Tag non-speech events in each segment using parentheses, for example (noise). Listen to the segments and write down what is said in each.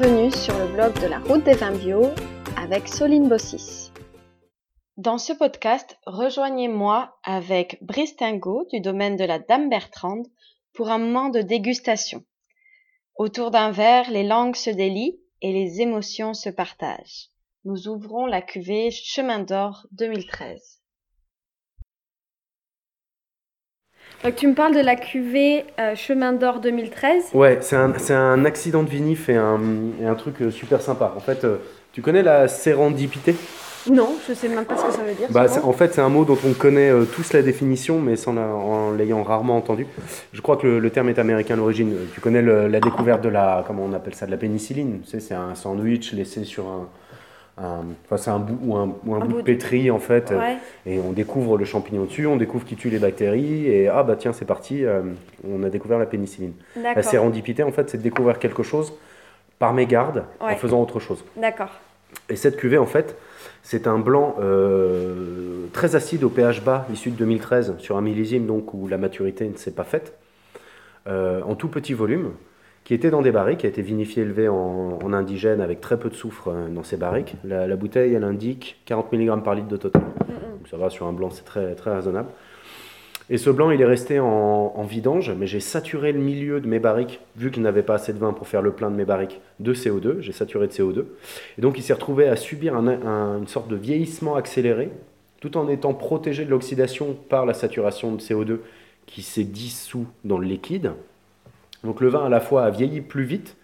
bienvenue sur le blog de la route des vins bio avec Soline Bossis. Dans ce podcast, rejoignez-moi avec Brice Tingot du domaine de la Dame Bertrande pour un moment de dégustation. Autour d'un verre, les langues se délient et les émotions se partagent. Nous ouvrons la cuvée Chemin d'Or 2013. Donc tu me parles de la cuvée euh, Chemin d'Or 2013 Ouais, c'est un, un, accident de vinif et un, et un truc euh, super sympa. En fait, euh, tu connais la sérendipité? Non, je sais même pas ce que ça veut dire. Bah, en fait, c'est un mot dont on connaît tous la définition, mais sans en l'ayant rarement entendu. Je crois que le, terme est américain à l'origine. Tu connais la découverte de la, comment on appelle ça, de la pénicilline. Tu sais, c'est un sandwich laissé sur un, enfin, c'est un bout ou un, bout, de pétri en fait, et on découvre le champignon dessus, on découvre qui tue les bactéries, et ah bah tiens c'est parti, euh, on a découvert la pénicilline. La sérendipité en fait c'est de découvrir quelque chose par mégarde en faisant autre chose. D'accord. Et cette cuvée en fait c'est un blanc euh, très acide au pH bas, issu de 2013 sur un millésime donc où la maturité ne s'est pas faite, euh, en tout petit volume qui était dans des barriques, qui a été vinifié élevé en, indigène avec très peu de soufre euh, dans ces barriques. La, bouteille, elle indique 40 mg par litre de total. Donc ça va, sur un blanc, c'est très, très raisonnable. Et ce blanc, il est resté en, vidange, mais j'ai saturé le milieu de mes barriques, vu qu'il n'avait pas assez de vin pour faire le plein de mes barriques, de CO2. J'ai saturé de CO2. Et donc, il s'est retrouvé à subir une sorte de vieillissement accéléré, tout en étant protégé de l'oxydation par la saturation de CO2 qui s'est dissous dans le liquide. Donc le vin à la fois a vieilli plus vite,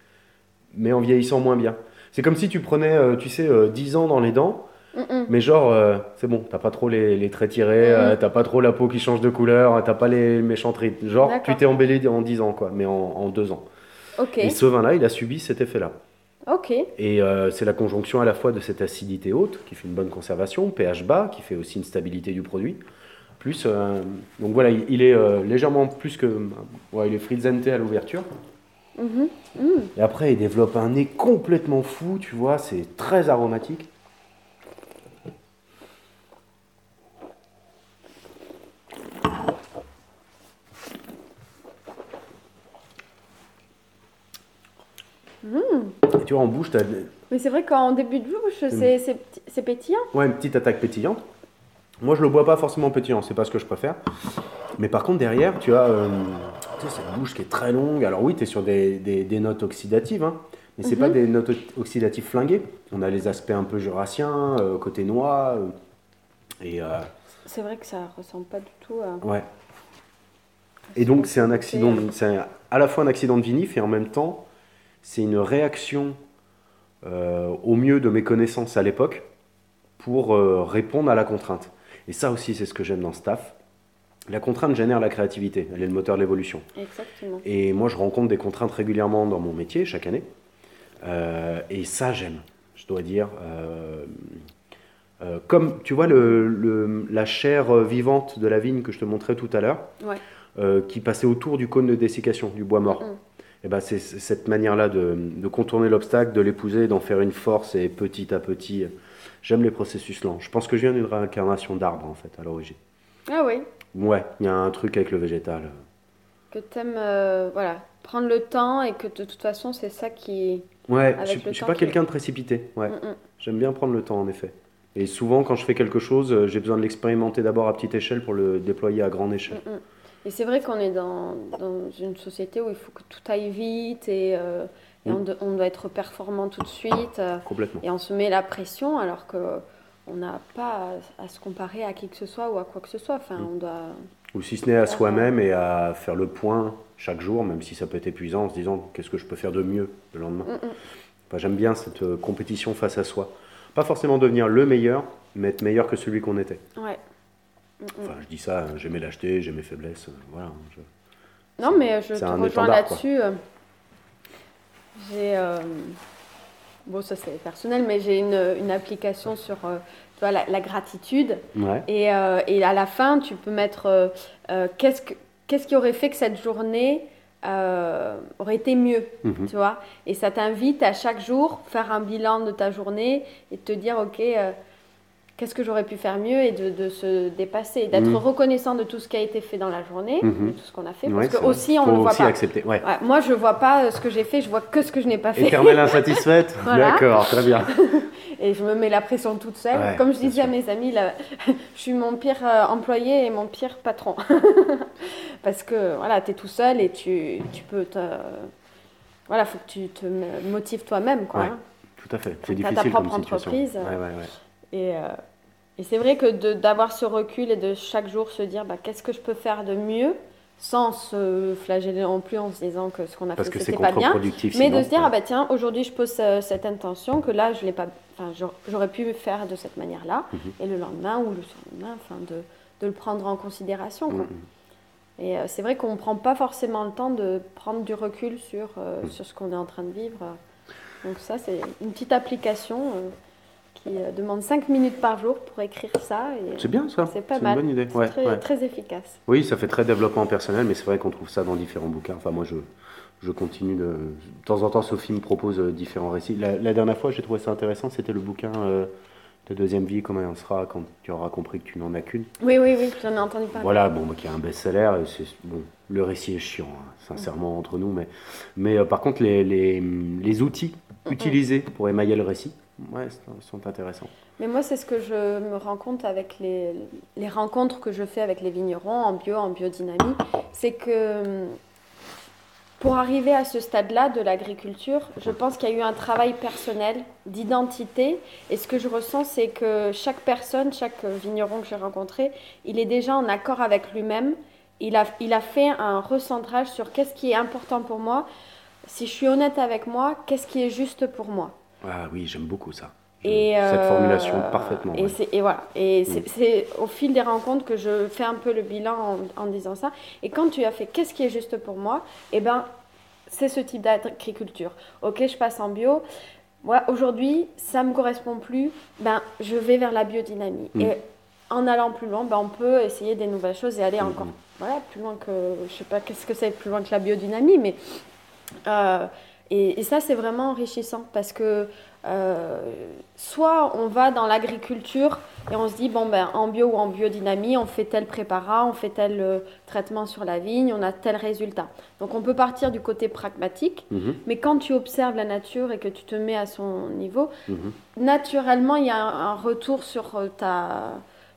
mais en vieillissant moins bien. C'est comme si tu prenais, euh, tu sais, 10 euh, ans dans les dents, mais genre, euh, c'est bon, t'as pas trop les, traits tirés, t'as pas trop la peau qui change de couleur, t'as pas les méchantes rides. Genre, tu t'es embelli en 10 ans, quoi, mais en, 2 ans. Et ce vin-là, il a subi cet effet-là. Ok. Et c'est la conjonction à la fois de cette acidité haute, qui fait une bonne conservation, pH bas, qui fait aussi une stabilité du produit, plus. Euh, donc voilà, il, est euh, légèrement plus que. Ouais, il est frizzante à l'ouverture. Mhm. Mm. Et après, il développe un nez complètement fou, tu vois, c'est très aromatique. Mm. Et tu vois, en bouche, tu as. Mais c'est vrai qu'en début de bouche, c'est pétillant. Ouais, une petite attaque pétillante. Moi, je le bois pas forcément pétillant, c'est pas ce que je préfère. Mais par contre, derrière, tu as euh, cette bouche qui est très longue. Alors oui, tu es sur des, des, notes oxydatives, hein, mais c'est pas mhm. des notes oxydatives flinguées. On a les aspects un peu jurassiens, euh, côté noix. Euh, et, c'est vrai que ça ressemble pas du tout à... Ouais. Et donc, c'est un accident, c'est à la fois un accident de vinif et en même temps, c'est une réaction au mieux de mes connaissances à l'époque pour répondre à la contrainte. Et ça aussi, c'est ce que j'aime dans Staff. La contrainte génère la créativité, elle est le moteur de l'évolution. Exactement. Et moi, je rencontre des contraintes régulièrement dans mon métier, chaque année. Euh, et ça, j'aime, je dois dire. Euh, euh, comme, tu vois, le, la chair vivante de la vigne que je te montrais tout à l'heure, qui passait autour du cône de dessiccation, du bois mort. Et eh ben, c'est cette manière-là de, de, contourner l'obstacle, de l'épouser, d'en faire une force et petit à petit J'aime les processus lents. Je pense que je viens d'une réincarnation d'arbre, en fait, à l'origine. Ah oui Ouais, il y a un truc avec le végétal. Que tu aimes, euh, voilà, prendre le temps et que de toute façon, c'est ça qui. Ouais, je ne suis pas quelqu'un de précipité. Ouais. Mm, mm. J'aime bien prendre le temps, en effet. Et souvent, quand je fais quelque chose, euh, j'ai besoin de l'expérimenter d'abord à petite échelle pour le déployer à grande échelle. Mm, et c'est vrai qu'on est dans, dans, une société où il faut que tout aille vite et. Euh, on, doit être performant tout de suite. Euh, Complètement. Et on se met la pression alors que on n'a pas à, se comparer à qui que ce soit ou à quoi que ce soit. Enfin, mm. on doit. Ou si ce n'est à soi-même et à faire le point chaque jour, même si ça peut être épuisant, en se disant qu'est-ce que je peux faire de mieux le lendemain? Mm, mm. J'aime bien cette euh, compétition face à soi. Pas forcément devenir le meilleur, mais être meilleur que celui qu'on était. Ouais. Enfin, je dis ça, j'ai mes lâchetés, j'ai mes faiblesses. Euh, voilà. Non, mais je te rejoins là-dessus. J'ai. Euh, bon, ça c'est personnel, mais j'ai une, une, application sur euh, tu vois, la, gratitude. Et, euh, et, à la fin, tu peux mettre qu'est-ce, que, qu'est-ce qui aurait fait que cette journée aurait été mieux, mhm. tu vois? Et ça t'invite à chaque jour faire un bilan de ta journée et te dire, ok, qu'est-ce que j'aurais pu faire mieux et de, de se dépasser, d'être Mhm. reconnaissant de tout ce qui a été fait dans la journée, Mhm. de tout ce qu'on a fait, parce que aussi on ne voit aussi pas. accepter. Ouais. Ouais, moi, je vois pas euh, ce que j'ai fait, je vois que ce que je n'ai pas fait. Éternelle (laughs) insatisfaite Voilà. D'accord, très bien. (laughs) Et je me mets la pression toute seule. Comme je disais à mes amis, là, (laughs) je suis mon pire euh, employé et mon pire patron. Parce que voilà, tu es tout seul et tu, tu peux te. Voilà, faut que tu te motives toi-même. Quoi, hein. Tout à fait. C'est ta difficile propre comme situation. entreprise. Ouais. Et, euh, et c'est vrai que d'avoir ce recul et de chaque jour se dire bah, qu'est-ce que je peux faire de mieux sans se flageller non plus en se disant que ce qu'on a Parce fait c'était pas bien. Mais de se dire, ouais. ah bah tiens, aujourd'hui je pose euh, cette intention que là, je l'ai pas, enfin, j'aurais- pu faire de cette manière-là, Mhm. et le lendemain ou le surlendemain, enfin, de, de le prendre en considération. quoi. Mhm. Et euh, c'est vrai qu'on ne prend pas forcément le temps de prendre du recul sur, euh, Mhm. sur ce qu'on est en train de vivre. Donc ça, c'est une petite application qui euh, demande 5 minutes par jour pour écrire ça. C'est bien ça. C'est pas une mal. bonne idée. c'est Ouais, très, ouais. très efficace. Oui, ça fait très développement personnel, mais c'est vrai qu'on trouve ça dans différents bouquins. Enfin, moi, je, je continue de. De temps en temps, Sophie me propose euh, différents récits. La, la dernière fois, j'ai trouvé ça intéressant, c'était le bouquin euh, de deuxième vie, comment elle sera quand tu auras compris que tu n'en as qu'une. Oui, oui, oui, j'en ai entendu parler. Voilà, bon, bah, qui est un best-seller. Bon, le récit est chiant, hein, sincèrement, entre nous, mais, mais euh, par contre, les, les, les outils utilisés pour émailler le récit, ouais, sont- sont intéressants. Mais moi, c'est ce que je me rends compte avec les, les rencontres que je fais avec les vignerons en bio, en biodynamie, c'est que hum, pour arriver à ce stade-là de l'agriculture, je pense qu'il y a eu un travail personnel d'identité. Et ce que je ressens, c'est que chaque personne, chaque vigneron que j'ai rencontré, il est déjà en accord avec lui-même. Il a, il a fait un recentrage sur qu'est-ce qui est important pour moi. Si je suis honnête avec moi, qu'est-ce qui est juste pour moi? Ah oui, j'aime beaucoup ça. et Cette euh, formulation, parfaitement. Et, ouais. c'est- et voilà. Et c'est Mm. c'est au fil des rencontres que je fais un peu le bilan en, en disant ça. Et quand tu as fait qu'est-ce qui est juste pour moi, eh ben, c'est ce type d'agriculture. Ok, je passe en bio. Moi, aujourd'hui, ça me correspond plus. Ben, je vais vers la biodynamie. Mm. Et en allant plus loin, ben, on peut essayer des nouvelles choses et aller Mm, encore, voilà, plus loin que, je sais pas qu'est-ce que c'est plus loin que la biodynamie, mais euh, et, et ça, c'est vraiment enrichissant parce que euh, soit on va dans l'agriculture et on se dit, bon, ben, en bio ou en biodynamie, on fait tel préparat, on fait tel euh, traitement sur la vigne, on a tel résultat. Donc on peut partir du côté pragmatique, Mhm, mais quand tu observes la nature et que tu te mets à son niveau, mhm. naturellement, il y a un, un retour sur euh, ta...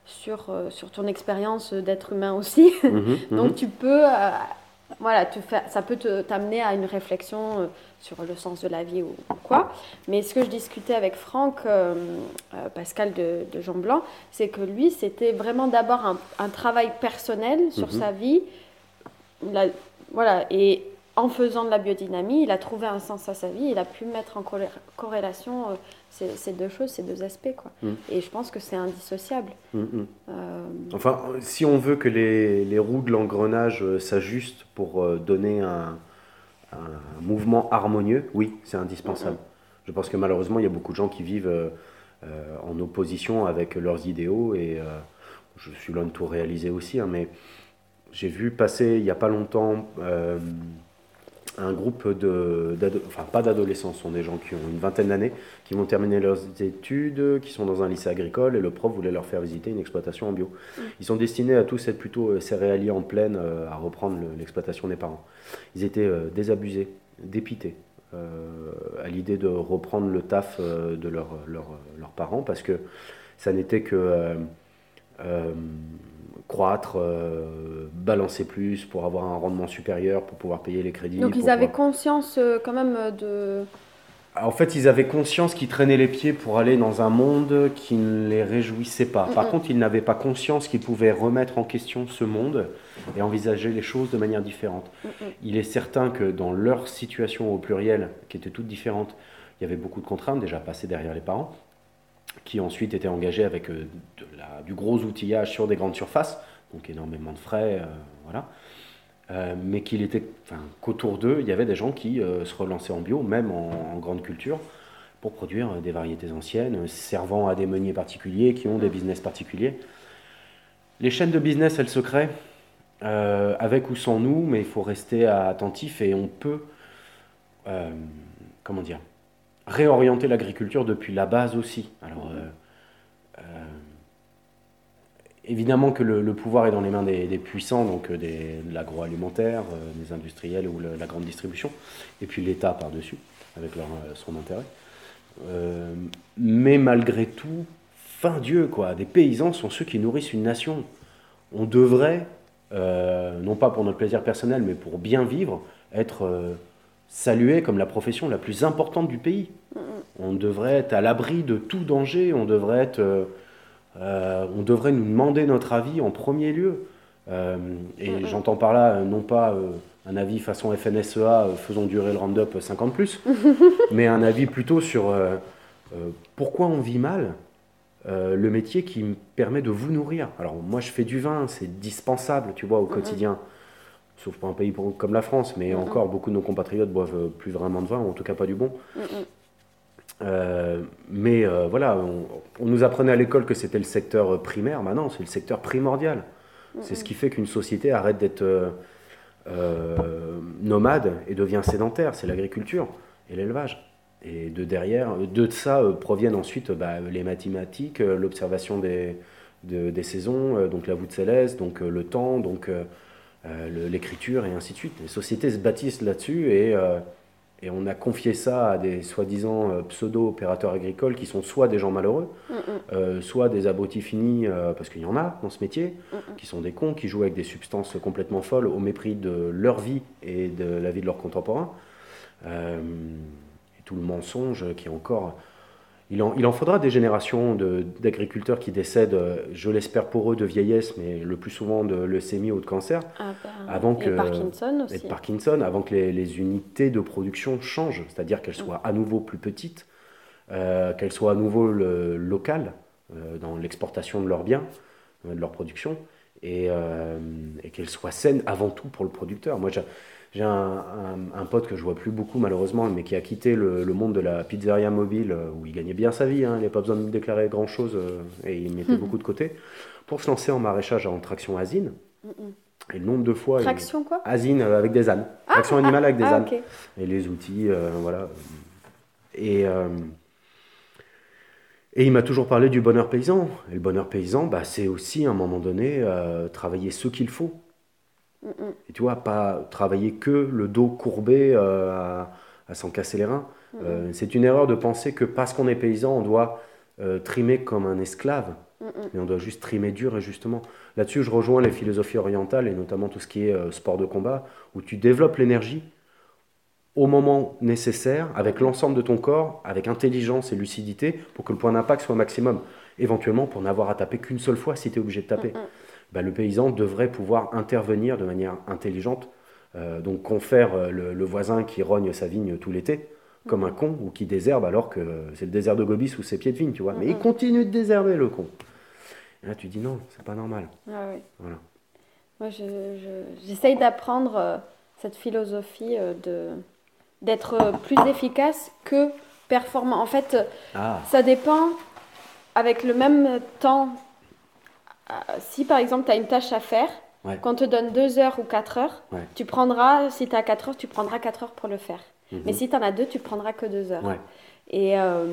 Sur, sur ton expérience d'être humain aussi. Mhm. (laughs) Donc tu peux, euh, voilà, te faire, ça peut te- t'amener à une réflexion euh, sur le sens de la vie ou, ou quoi. Mais ce que je discutais avec Franck, euh, euh, Pascal de, de Jean Blanc, c'est que lui, c'était vraiment d'abord un, un travail personnel sur Mhm. sa vie. Voilà, et en faisant de la biodynamie, il a trouvé un sens à sa vie. Il a pu mettre en corré- corrélation euh, ces, ces deux choses, ces deux aspects, quoi. Mhm. Et je pense que c'est indissociable. Mhm. Euh, Enfin, si on veut que les, les roues de l'engrenage euh, s'ajustent pour donner un, un mouvement harmonieux, oui, c'est indispensable. Je pense que malheureusement, il y a beaucoup de gens qui vivent euh, en opposition avec leurs idéaux et je suis loin de tout réaliser aussi, hein, mais j'ai vu passer il n'y a pas longtemps un groupe de, enfin pas d'adolescents, ce sont des gens qui ont une vingtaine d'années, qui vont terminer leurs études, qui sont dans un lycée agricole et le prof voulait leur faire visiter une exploitation en bio. Ils sont destinés à tous être plutôt euh, céréaliers en plaine, euh, à reprendre le- l'exploitation des parents. Ils étaient euh, désabusés, dépités euh, à l'idée de reprendre le taf euh, de leur- leur- leurs parents parce que ça n'était que euh, croître, euh, balancer plus pour avoir un rendement supérieur, pour pouvoir payer les crédits. Donc ils avaient pouvoir- conscience euh, quand même euh, de... en fait, ils avaient conscience qu'ils traînaient les pieds pour aller dans un monde qui ne les réjouissait pas. Par contre, ils n'avaient pas conscience qu'ils pouvaient remettre en question ce monde et envisager les choses de manière différente. Il est certain que dans leur situation au pluriel, qui était toute différente, il y avait beaucoup de contraintes déjà passées derrière les parents, qui ensuite étaient engagés avec euh, du gros outillage sur des grandes surfaces, donc énormément de frais, euh, voilà. Euh, mais qu'il était, qu'autour d'eux, il y avait des gens qui se relançaient en bio, même en, grande culture, pour produire des variétés anciennes, servant à des meuniers particuliers qui ont des business particuliers. Les chaînes de business, elles se créent avec ou sans nous, mais il faut rester attentif et on peut, comment dire, réorienter l'agriculture depuis la base aussi. Alors, euh, euh, évidemment que le, pouvoir est dans les mains des, puissants, donc des, de l'agroalimentaire, des industriels ou la grande distribution, et puis l'État par-dessus, avec leur, son intérêt. mais malgré tout, fin Dieu, quoi, des paysans sont ceux qui nourrissent une nation. On devrait, non pas pour notre plaisir personnel, mais pour bien vivre, être salué comme la profession la plus importante du pays. On devrait être à l'abri de tout danger, on devrait, être, euh, euh, on devrait nous demander notre avis en premier lieu. Euh, et j'entends par là non pas un avis façon FNSEA, faisons durer le Roundup 50 plus, (laughs) mais un avis plutôt sur pourquoi on vit mal, le métier qui me permet de vous nourrir. Alors moi je fais du vin, c'est dispensable, tu vois, au quotidien sauf pour un pays comme la France, mais encore beaucoup de nos compatriotes boivent plus vraiment de vin, ou en tout cas pas du bon. Euh, mais euh, voilà, on, nous apprenait à l'école que c'était le secteur primaire, maintenant c'est le secteur primordial. C'est ce qui fait qu'une société arrête d'être euh, nomade et devient sédentaire, c'est l'agriculture et l'élevage. Et de derrière, de ça proviennent ensuite bah, les mathématiques, l'observation des, des saisons, donc la voûte céleste, donc le temps, donc euh, l'écriture et ainsi de suite. Les sociétés se bâtissent là-dessus et, euh, et, on a confié ça à des soi-disant euh, pseudo-opérateurs agricoles qui sont soit des gens malheureux, soit des abrutis finis, parce qu'il y en a dans ce métier, qui sont des cons, qui jouent avec des substances complètement folles au mépris de leur vie et de la vie de leurs contemporains. et tout le mensonge qui est encore il en, faudra des générations d'agriculteurs qui décèdent, euh, je l'espère pour eux, de vieillesse, mais le plus souvent de leucémie ou de cancer. Ah bah, avant que, et Parkinson aussi. Et Parkinson, avant que les, unités de production changent, c'est-à-dire qu'elles soient à nouveau plus petites, euh, qu'elles soient à nouveau locales euh, dans l'exportation de leurs biens, de leur production, et, et qu'elles soient saines avant tout pour le producteur. Moi, j'ai un, pote que je vois plus beaucoup malheureusement, mais qui a quitté le, monde de la pizzeria mobile euh, où il gagnait bien sa vie. Hein, il n'avait pas besoin de déclarer grand chose euh, et il mettait beaucoup de côté pour se lancer en maraîchage en traction asine. Et le nombre de fois. Traction quoi? Asine euh, avec des ânes. Ah, traction animale avec des ah, ânes. Et les outils, voilà. Et. Et il m'a toujours parlé du bonheur paysan. Et le bonheur paysan, bah, c'est aussi à un moment donné travailler ce qu'il faut. Et tu vois, pas travailler que le dos courbé euh, à, s'en casser les reins. Euh, c'est une erreur de penser que parce qu'on est paysan, on doit euh, trimer comme un esclave. Mais on doit juste trimer dur et justement. Là-dessus, je rejoins les philosophies orientales et notamment tout ce qui est sport de combat, où tu développes l'énergie au moment nécessaire, avec l'ensemble de ton corps, avec intelligence et lucidité, pour que le point d'impact soit maximum. Éventuellement, pour n'avoir à taper qu'une seule fois si tu es obligé de taper. Bah, le paysan devrait pouvoir intervenir de manière intelligente. Euh, donc confère euh, le, voisin qui rogne sa vigne tout l'été comme un con ou qui désherbe alors que c'est le désert de Gobi sous ses pieds de vigne, tu vois. Mais il continue de désherber le con. Et là tu dis non, c'est pas normal. Ah voilà. Moi j'essaye d'apprendre euh, cette philosophie de d'être plus efficace que performant. En fait, ah. ça dépend avec le même temps si par exemple tu as une tâche à faire, quand on te donne 2 heures ou 4 heures, tu prendras, si tu as 4 heures, tu prendras 4 heures pour le faire. Mhm. Mais si tu en as 2, tu prendras que 2 heures. Et, euh,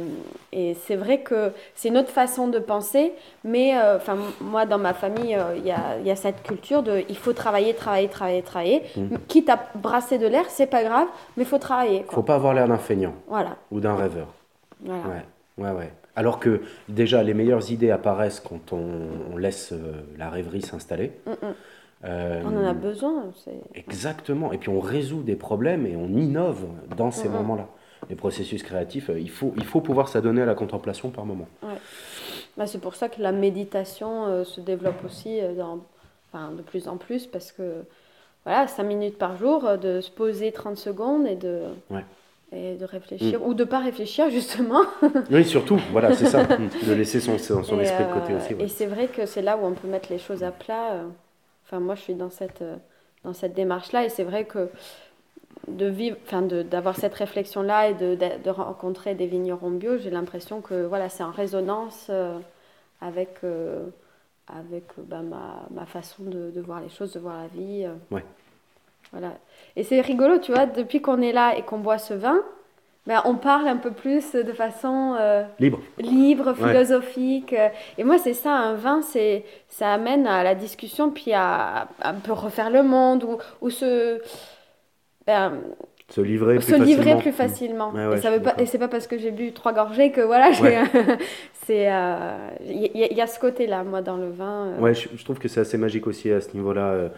et c'est vrai que c'est une autre façon de penser, mais euh, moi dans ma famille, il y, a, y, a, cette culture de il faut travailler, travailler, travailler, travailler. Mhm. Quitte à brasser de l'air, c'est pas grave, mais il faut travailler. Il faut pas avoir l'air d'un feignant voilà. ou d'un rêveur. Voilà. Ouais, ouais, ouais. Alors que déjà, les meilleures idées apparaissent quand on, laisse euh, la rêverie s'installer. Mm, mm. Euh, on en a besoin. Exactement. Et puis on résout des problèmes et on innove dans ces mm, moments-là. Les processus créatifs, euh, il faut, il faut pouvoir s'adonner à la contemplation par moment. Bah, c'est pour ça que la méditation se développe aussi dans, de plus en plus parce que voilà, 5 minutes par jour, de se poser 30 secondes et de, et de réfléchir, mm. ou de pas réfléchir justement. (laughs) oui, surtout, voilà, c'est ça, (laughs) de laisser son, son, esprit de côté euh, aussi. Et c'est vrai que c'est là où on peut mettre les choses à plat. Euh. Enfin, moi, je suis dans cette, euh, dans cette démarche-là, et c'est vrai que de vivre, enfin, d'avoir cette réflexion-là et de, de, rencontrer des vignerons bio, j'ai l'impression que voilà, c'est en résonance avec, avec bah, ma, ma, façon de, de, voir les choses, de voir la vie. Ouais. Voilà. Et c'est rigolo, tu vois, depuis qu'on est là et qu'on boit ce vin, ben, on parle un peu plus de façon euh, Libre. libre, philosophique. euh. Et moi, c'est ça, un vin, c'est, ça amène à la discussion, puis à, à un peu refaire le monde, ou, ou se, ben, Se livrer plus se livrer facilement. plus facilement. Ouais, ouais, et, ça veut pas, et c'est pas parce que j'ai bu trois gorgées que voilà, (laughs) c'est, euh, il y, a- il y a ce côté-là, moi, dans le vin. euh. Ouais, je, je trouve que c'est assez magique aussi à ce niveau-là.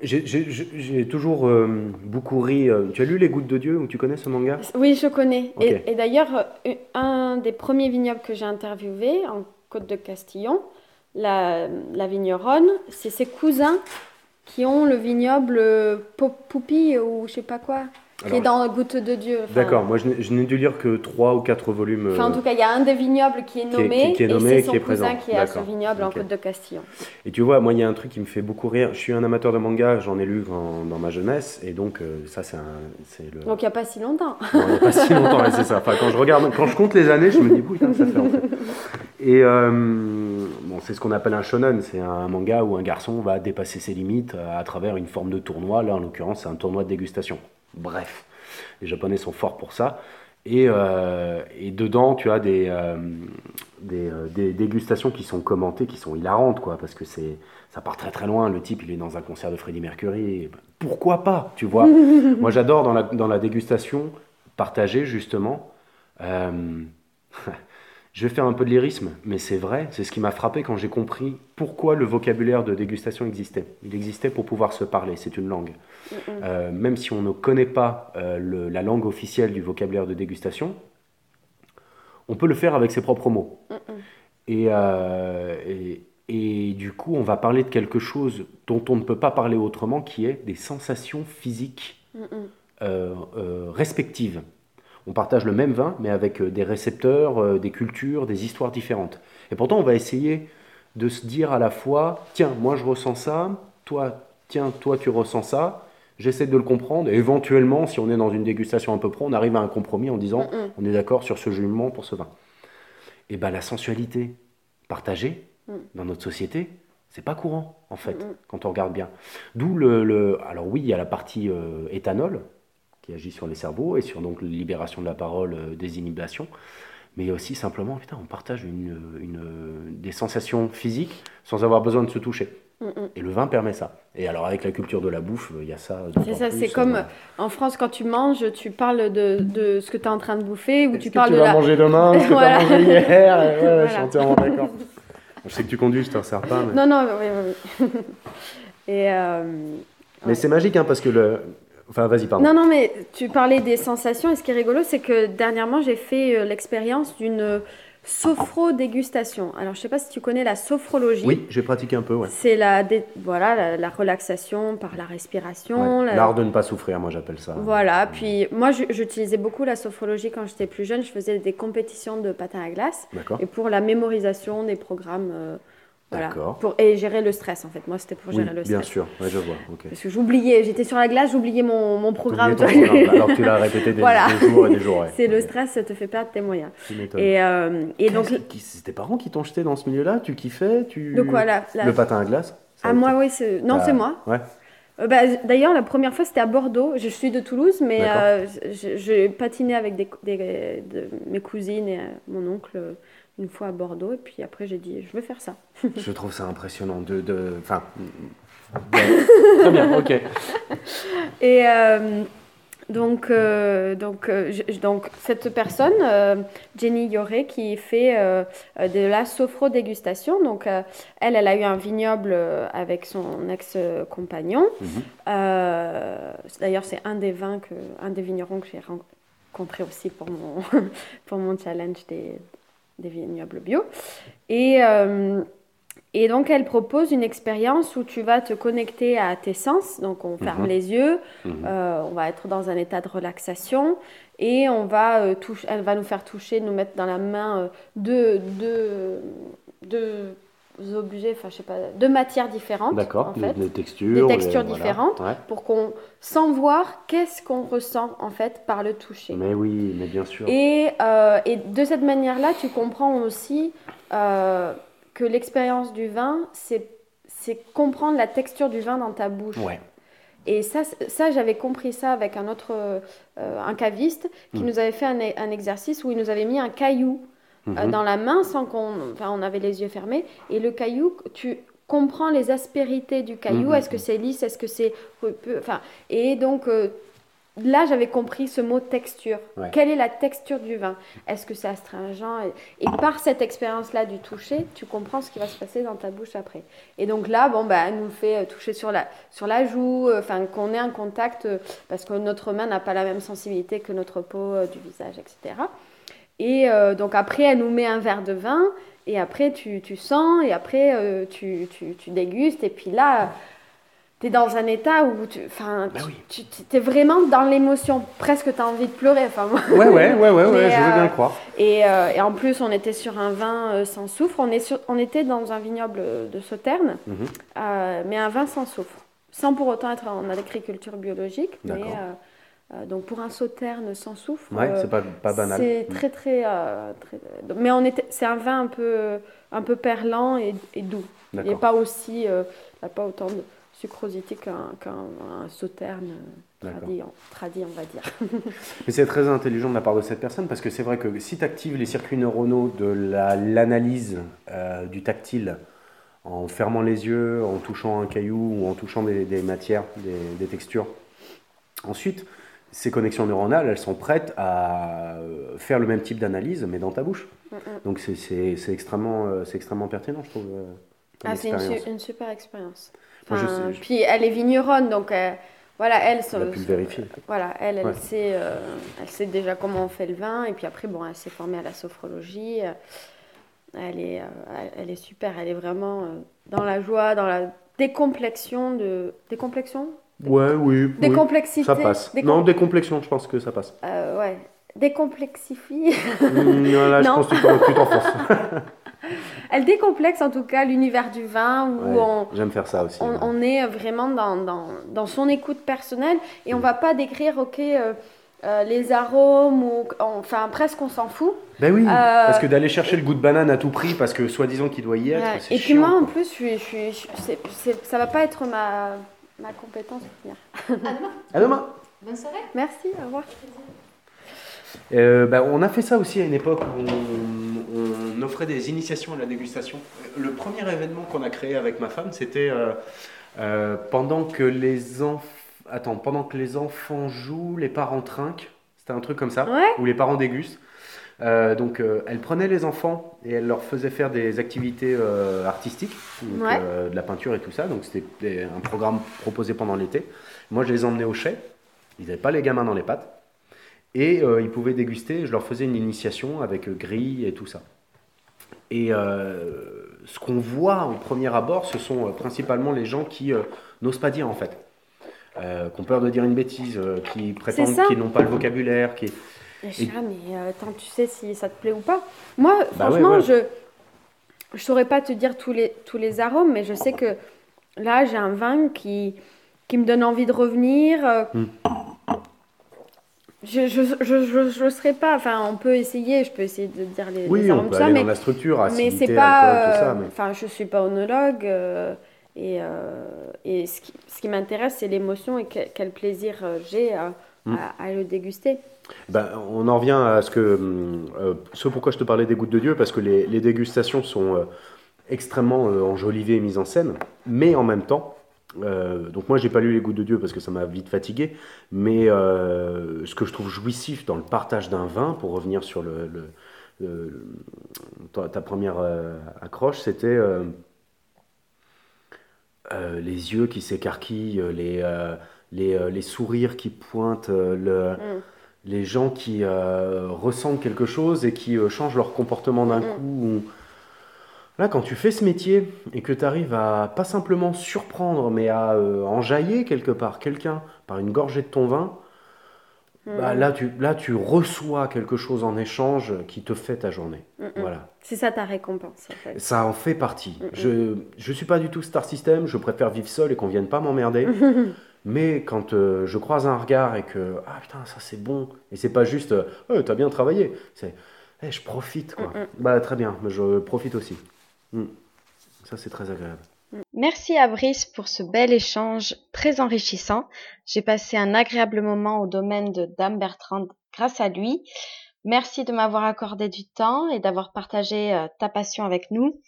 J'ai- toujours euh, beaucoup ri. euh. Tu as lu Les Gouttes de Dieu ou tu connais ce manga? Oui, je connais. Et, et d'ailleurs, euh, un des premiers vignobles que j'ai interviewé en Côte de Castillon, la, la vigneronne, c'est ses cousins qui ont le vignoble Poupi ou je sais pas quoi, qui est dans Goutte de Dieu. Enfin, D'accord, moi je n'ai- dû lire que trois ou quatre volumes. Enfin, en euh, tout cas, il y a un des vignobles qui est Qui est- nommé, qui- qui est et nommé c'est et son qui est cousin présent. qui a ce vignoble en. Côte de Castillon. Et tu vois, moi, il y a un truc qui me fait beaucoup rire. Je suis un amateur de manga, j'en ai lu dans ma jeunesse, et donc euh, ça, c'est c'est le. Donc il n'y a pas si longtemps. Non, il n'y a pas si longtemps, c'est ça. Enfin, quand je regarde, quand je compte les années, je me dis, putain, ça fait en fait. Et euh, bon, c'est ce qu'on appelle un shonen. C'est un manga où un garçon va dépasser ses limites à travers une forme de tournoi. Là, en l'occurrence, c'est un tournoi de dégustation. Bref, les Japonais sont forts pour ça. Et, euh, et dedans, tu as des, euh, des, euh, des dégustations qui sont commentées, qui sont hilarantes, quoi, parce que c'est, ça part très très loin. Le type, il est dans un concert de Freddie Mercury. et pourquoi pas, tu vois? (laughs) Moi, j'adore dans la, dans la dégustation partager, justement. (laughs) je vais faire un peu de lyrisme, mais c'est vrai, c'est ce qui m'a frappé quand j'ai compris pourquoi le vocabulaire de dégustation existait. Il existait pour pouvoir se parler, c'est une langue. Euh, même si on ne connaît pas euh, le- la langue officielle du vocabulaire de dégustation, on peut le faire avec ses propres mots. Et, euh, et, et du coup, on va parler de quelque chose dont on ne peut pas parler autrement, qui est des sensations physiques respectives. On partage le même vin, mais avec euh, des récepteurs, euh, des cultures, des histoires différentes. Et pourtant, on va essayer de se dire à la fois, tiens, moi je ressens ça, toi, tiens, toi tu ressens ça, j'essaie de le comprendre, et éventuellement, si on est dans une dégustation un peu pro, on arrive à un compromis en disant, on est d'accord sur ce jugement pour ce vin. Et ben la sensualité partagée Mm. dans notre société, c'est pas courant en fait, quand on regarde bien. D'où le, le- alors oui, il y a la partie euh, éthanol qui agit sur les cerveaux et sur donc la libération de la parole, euh, des inhibitions, mais aussi simplement, putain, on partage une, une, des sensations physiques sans avoir besoin de se toucher. Et le vin permet ça. Et alors avec la culture de la bouffe, il y a ça. C'est ça, c'est comme en France, quand tu manges, tu parles de, de ce que tu es en train de bouffer, ou tu parles de la. manger demain, ce que (laughs) Voilà. tu as mangé hier. Ouais, je suis entièrement d'accord. (laughs) Je sais que tu conduis, je te resserre pas. Mais, Non, non, oui, oui, oui. (laughs) Et. euh, mais c'est magique, hein, parce que le. Enfin, vas-y, pardon. Non, non, mais tu parlais des sensations, et ce qui est rigolo, c'est que dernièrement, j'ai fait euh, l'expérience d'une sophro-dégustation. Alors, je sais pas si tu connais la sophrologie. Oui, j'ai pratiqué un peu, ouais. C'est la, dé- voilà, la, la relaxation par la respiration. Ouais. la- L'art de ne pas souffrir, moi j'appelle ça. Voilà, puis moi j'utilisais beaucoup la sophrologie quand j'étais plus jeune. Je faisais des compétitions de patin à glace D'accord. et pour la mémorisation des programmes. euh, voilà, pour, et gérer le stress en fait. Moi c'était pour Oui, gérer le bien stress. sûr, ouais, je vois. Parce que j'oubliais, j'étais sur la glace, j'oubliais mon, mon programme. (laughs) Alors que tu l'as répété des, Voilà. des jours et des jours. ouais. (laughs) C'est le stress, ça te fait perdre tes moyens. Et, euh, et donc, C'est tes parents qui t'ont jeté dans ce milieu-là? Tu kiffais? Tu... de quoi là Le patin à glace? Ah, moi, oui, c'est. Non, c'est moi. Ouais. Euh, bah, D'ailleurs, la première fois, c'était à Bordeaux. Je suis de Toulouse, mais euh, j'ai patiné avec des, des- de- mes cousines et euh, mon oncle euh, une fois à Bordeaux. Et puis après, j'ai dit, je veux faire ça. (laughs) Je trouve ça impressionnant. De, de... Enfin, (laughs) très bien, ok. Et euh, donc, euh, donc, euh, je- donc, cette personne, euh, Jenny Yoré, qui fait de la sophro-dégustation. Donc, elle, elle a eu un vignoble avec son ex-compagnon. Mhm. D'ailleurs, c'est un des vins, que, un des vignerons que j'ai rencontré aussi pour mon, (laughs) pour mon challenge des, des vignobles bio. Et, euh, et donc, elle propose une expérience où tu vas te connecter à tes sens. Donc, on ferme Mhm. les yeux, Mhm. euh, on va être dans un état de relaxation et on va euh, toucher, elle va nous faire toucher, nous mettre dans la main euh, deux, deux, deux objets, enfin, je sais pas, deux matières différentes. D'accord, en des, fait des textures. des textures voilà. différentes. Ouais. pour qu'on, sans voir, qu'est-ce qu'on ressent en fait par le toucher. Mais oui, mais bien sûr. Et, euh, et de cette manière-là, tu comprends aussi euh, que l'expérience du vin, c'est, c'est comprendre la texture du vin dans ta bouche. Ouais. Et ça, ça j'avais compris ça avec un autre, euh, un caviste, qui Mm. nous avait fait un, e- un exercice où il nous avait mis un caillou euh, Mhm. dans la main sans qu'on, enfin, on avait les yeux fermés. Et le caillou, tu comprends les aspérités du caillou. Mhm. Est-ce que c'est lisse? Est-ce que c'est, enfin, et donc euh, là, j'avais compris ce mot texture. Ouais. Quelle est la texture du vin? Est-ce que c'est astringent? Et, et par cette expérience-là du toucher, tu comprends ce qui va se passer dans ta bouche après. Et donc là, bon, bah, elle nous fait euh, toucher sur la, sur la joue, euh, enfin, qu'on ait un contact, euh, parce que notre main n'a pas la même sensibilité que notre peau du visage, etc. Et euh, donc après, elle nous met un verre de vin, et après, tu, tu sens, et après, euh, tu, tu, tu dégustes, et puis là, tu es dans un état où tu, enfin, Bah tu, oui. tu es vraiment dans l'émotion, presque tu as envie de pleurer. Enfin, Ouais, ouais, ouais, ouais, ouais, Mais, je veux euh, bien le croire. et, et en plus, on était sur un vin sans soufre. On, est sur- on était dans un vignoble de Sauternes, Mhm. euh, mais un vin sans soufre. Sans pour autant être en agriculture biologique. Mais, euh, donc pour un Sauterne sans soufre, Ouais, euh, c'est pas, pas banal. c'est Mm. très très, euh, très- Mais on était, c'est un vin un peu, un peu perlant et, et doux. Il n'est pas aussi, euh, il n'a pas autant de sucrosité qu'un qu'un un Sauterne euh, tradit, on- va dire. (laughs) Mais c'est très intelligent de la part de cette personne parce que c'est vrai que si tu actives les circuits neuronaux de la- l'analyse euh, du tactile en fermant les yeux, en touchant un caillou ou en touchant des, des matières, des, des textures, ensuite ces connexions neuronales elles sont prêtes à euh, faire le même type d'analyse mais dans ta bouche. Mm, mm. Donc c'est- extrêmement, euh, extrêmement pertinent je trouve. euh, Ah, c'est une, super expérience. Enfin, je- Puis elle est vigneronne, donc euh, voilà, elle, On a pu le vérifier. voilà, elle, elle, Ouais. sait, euh, elle sait déjà comment on fait le vin, et puis après, bon, elle s'est formée à la sophrologie. Elle est, elle- est super, elle est vraiment dans la joie, dans la décomplexion de décomplexion, Ouais, oui, oui, décomplexité, ça passe. Non, décomplexion, je pense que ça passe. euh, ouais, décomplexifie. Hum, là, je (laughs) pense que tu t'en- tu t'enfonces. (laughs) elle décomplexe en tout cas l'univers du vin où Ouais, on, J'aime faire ça aussi. on, ouais. on est vraiment dans, dans, dans son écoute personnelle et on Mm. va pas décrire ok euh, euh, les arômes ou enfin presque on s'en fout. Ben oui, Euh, parce que d'aller chercher le goût de banane à tout prix, parce que soi-disant qu'il doit y être, Ouais. Et puis moi en plus je je ça va pas être ma, ma compétence. première. À demain Bonne soirée. Merci, au revoir. Euh, bah, On a fait ça aussi à une époque où on, on offrait des initiations à la dégustation. Le premier événement qu'on a créé avec ma femme, c'était euh, euh, pendant que les enfants... Attends, pendant que les enfants jouent, les parents trinquent. C'était un truc comme ça, Ouais. où les parents dégustent. Euh, donc, euh, elle prenait les enfants et elle leur faisait faire des activités euh, artistiques, donc, Ouais. de la peinture et tout ça. Donc, c'était un programme proposé pendant l'été. Moi, je les emmenais au chai. Ils n'avaient pas les gamins dans les pattes. Et ils pouvaient déguster. Je leur faisais une initiation avec grille et tout ça. Et ce qu'on voit au premier abord, ce sont principalement les gens qui n'osent pas dire en fait. Qui ont peur de dire une bêtise, qui prétendent qu'ils n'ont pas le vocabulaire, qui, Et je suis là, mais euh, attends, tu sais si ça te plaît ou pas Moi, Bah franchement, ouais, ouais. je je saurais pas te dire tous les, tous les arômes, mais je sais que là, j'ai un vin qui, qui me donne envie de revenir. euh, Mm. Je je, je, je, je serais pas, enfin, on peut essayer, je peux essayer de dire les, les Oui, on arômes, peut tout ça, aller mais, dans la structure, mais c'est pas. euh, Mais... Enfin, je suis pas onologue. euh, et euh, et ce qui, ce qui m'intéresse, c'est l'émotion et quel, quel plaisir j'ai à, Mm. à- à le déguster. Ben, on en revient à ce que, euh, ce pourquoi je te parlais des gouttes de Dieu, parce que les, les dégustations sont euh, extrêmement euh, enjolivées et mises en scène, mais en même temps, donc moi j'ai pas lu les gouttes de Dieu parce que ça m'a vite fatigué, mais ce que je trouve jouissif dans le partage d'un vin, pour revenir sur le, ta, première accroche, c'était les yeux qui s'écarquillent, les, les, les sourires qui pointent, le, Mm. Les gens qui euh, ressentent quelque chose et qui euh, changent leur comportement d'un Mhm. coup. ou- Là, quand tu fais ce métier et que tu arrives à pas simplement surprendre, mais à euh, enjailler quelque part quelqu'un par une gorgée de ton vin, bah, Mm. là, tu, là, tu reçois quelque chose en écéchange qui te fait ta journée. Mm, mm. Voilà. C'est ça ta récompense, en fait. Ça en fait partie. Je je suis pas du tout star system, je préfère vivre seul et qu'on vienne pas m'emmerder. (laughs) Mais quand euh, je croise un regard et que ah putain ça c'est bon et c'est pas juste euh, t'as bien travaillé, c'est Eh, je profite quoi. Mhm. Bah très bien, mais je profite aussi. Mm. Ça c'est très agréable. Merci à Brice pour ce bel échange très enrichissant. J'ai passé un agréable moment au domaine de Dame Bertrand grâce à lui. Merci de m'avoir accordé du temps et d'avoir partagé euh, ta passion avec nous.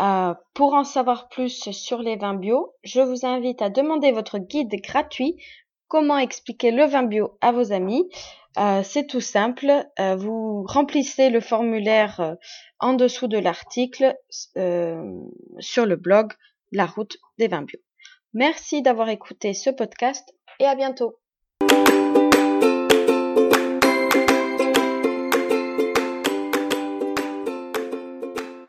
Euh, pour en savoir plus sur les vins bio, je vous invite à demander votre guide gratuit Comment expliquer le vin bio à vos amis euh, C'est tout simple. vous remplissez le formulaire en dessous de l'article sur le blog La route des vins bio. Merci d'avoir écouté ce podcast et à bientôt.